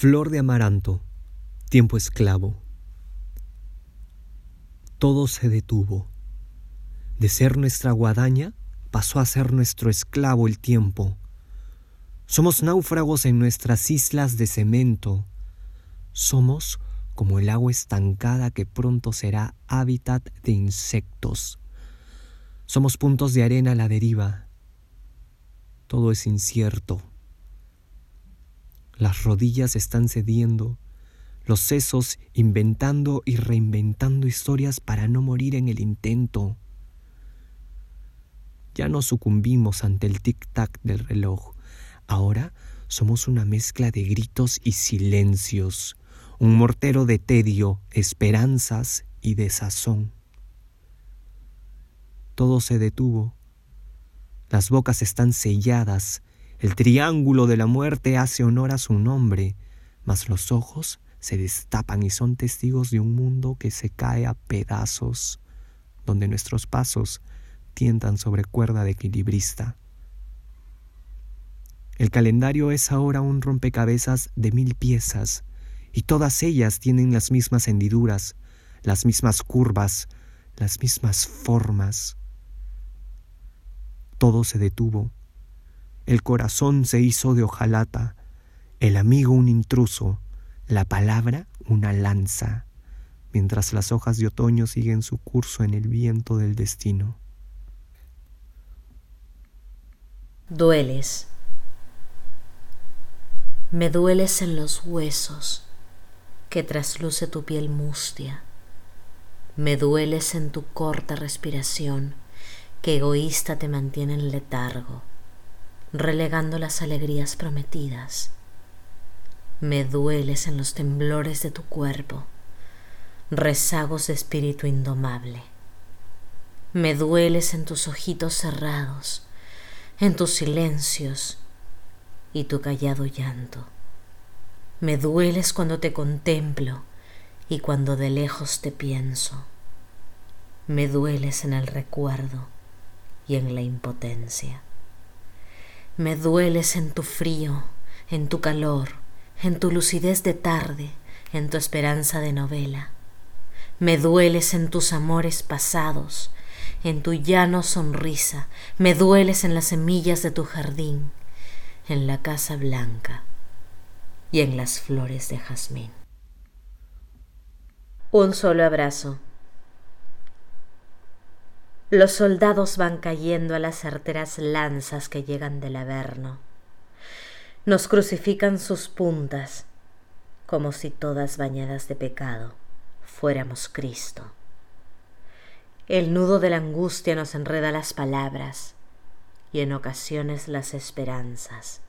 Flor de amaranto, tiempo esclavo. Todo se detuvo. De ser nuestra guadaña, pasó a ser nuestro esclavo el tiempo. Somos náufragos en nuestras islas de cemento. Somos como el agua estancada que pronto será hábitat de insectos. Somos puntos de arena a la deriva. Todo es incierto. Las rodillas están cediendo, los sesos inventando y reinventando historias para no morir en el intento. Ya no sucumbimos ante el tic-tac del reloj. Ahora somos una mezcla de gritos y silencios, un mortero de tedio, esperanzas y desazón. Todo se detuvo. Las bocas están selladas, el triángulo de la muerte hace honor a su nombre, mas los ojos se destapan y son testigos de un mundo que se cae a pedazos, donde nuestros pasos tientan sobre cuerda de equilibrista. El calendario es ahora un rompecabezas de mil piezas, y todas ellas tienen las mismas hendiduras, las mismas curvas, las mismas formas. Todo se detuvo el corazón se hizo de hojalata, el amigo un intruso, la palabra una lanza, mientras las hojas de otoño siguen su curso en el viento del destino. Dueles. Me dueles en los huesos que trasluce tu piel mustia. Me dueles en tu corta respiración que egoísta te mantiene en letargo relegando las alegrías prometidas. Me dueles en los temblores de tu cuerpo, rezagos de espíritu indomable. Me dueles en tus ojitos cerrados, en tus silencios y tu callado llanto. Me dueles cuando te contemplo y cuando de lejos te pienso. Me dueles en el recuerdo y en la impotencia. Me dueles en tu frío, en tu calor, en tu lucidez de tarde, en tu esperanza de novela. Me dueles en tus amores pasados, en tu llano sonrisa, me dueles en las semillas de tu jardín, en la casa blanca y en las flores de jazmín. Un solo abrazo los soldados van cayendo a las certeras lanzas que llegan del Averno. Nos crucifican sus puntas, como si todas bañadas de pecado fuéramos Cristo. El nudo de la angustia nos enreda las palabras y en ocasiones las esperanzas.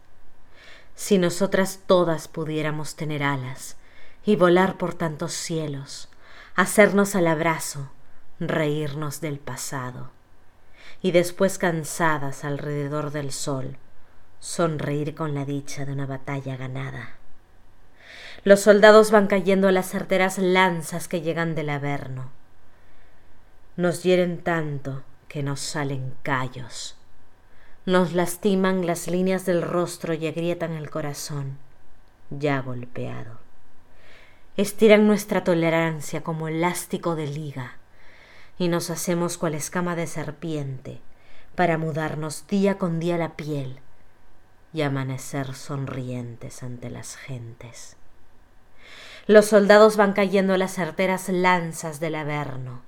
Si nosotras todas pudiéramos tener alas y volar por tantos cielos, hacernos al abrazo, reírnos del pasado y después cansadas alrededor del sol, sonreír con la dicha de una batalla ganada. Los soldados van cayendo a las certeras lanzas que llegan del Averno. Nos hieren tanto que nos salen callos. Nos lastiman las líneas del rostro y agrietan el corazón, ya golpeado. Estiran nuestra tolerancia como elástico de liga y nos hacemos cual escama de serpiente para mudarnos día con día la piel y amanecer sonrientes ante las gentes. Los soldados van cayendo las certeras lanzas del Averno.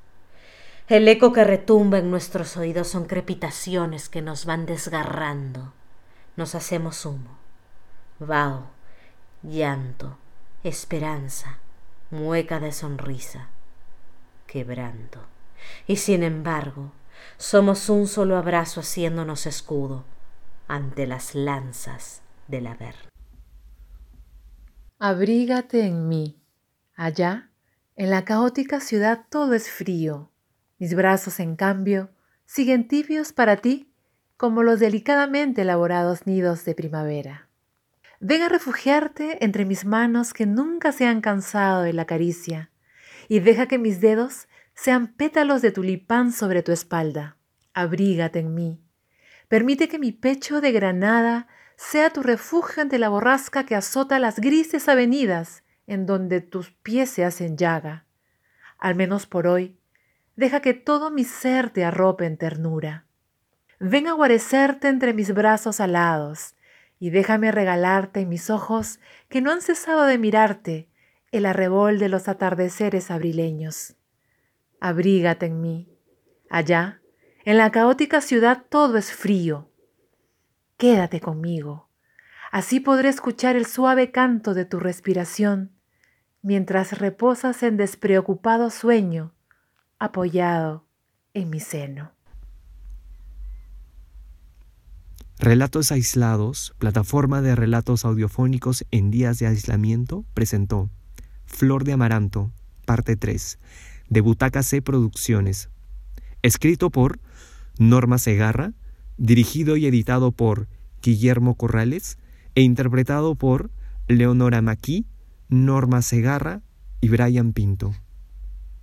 El eco que retumba en nuestros oídos son crepitaciones que nos van desgarrando. Nos hacemos humo, vaho, llanto, esperanza, mueca de sonrisa, quebranto y sin embargo somos un solo abrazo haciéndonos escudo ante las lanzas del haber. Abrígate en mí. Allá, en la caótica ciudad todo es frío. Mis brazos, en cambio, siguen tibios para ti como los delicadamente elaborados nidos de primavera. Ven a refugiarte entre mis manos que nunca se han cansado de la caricia y deja que mis dedos sean pétalos de tulipán sobre tu espalda. Abrígate en mí. Permite que mi pecho de granada sea tu refugio ante la borrasca que azota las grises avenidas en donde tus pies se hacen llaga. Al menos por hoy, deja que todo mi ser te arrope en ternura. Ven a guarecerte entre mis brazos alados y déjame regalarte en mis ojos que no han cesado de mirarte el arrebol de los atardeceres abrileños. Abrígate en mí. Allá, en la caótica ciudad todo es frío. Quédate conmigo. Así podré escuchar el suave canto de tu respiración mientras reposas en despreocupado sueño apoyado en mi seno. Relatos aislados, plataforma de relatos audiofónicos en días de aislamiento, presentó Flor de Amaranto, parte 3, de Butaca C Producciones. Escrito por Norma Segarra, dirigido y editado por Guillermo Corrales e interpretado por Leonora Maquí, Norma Segarra y Brian Pinto.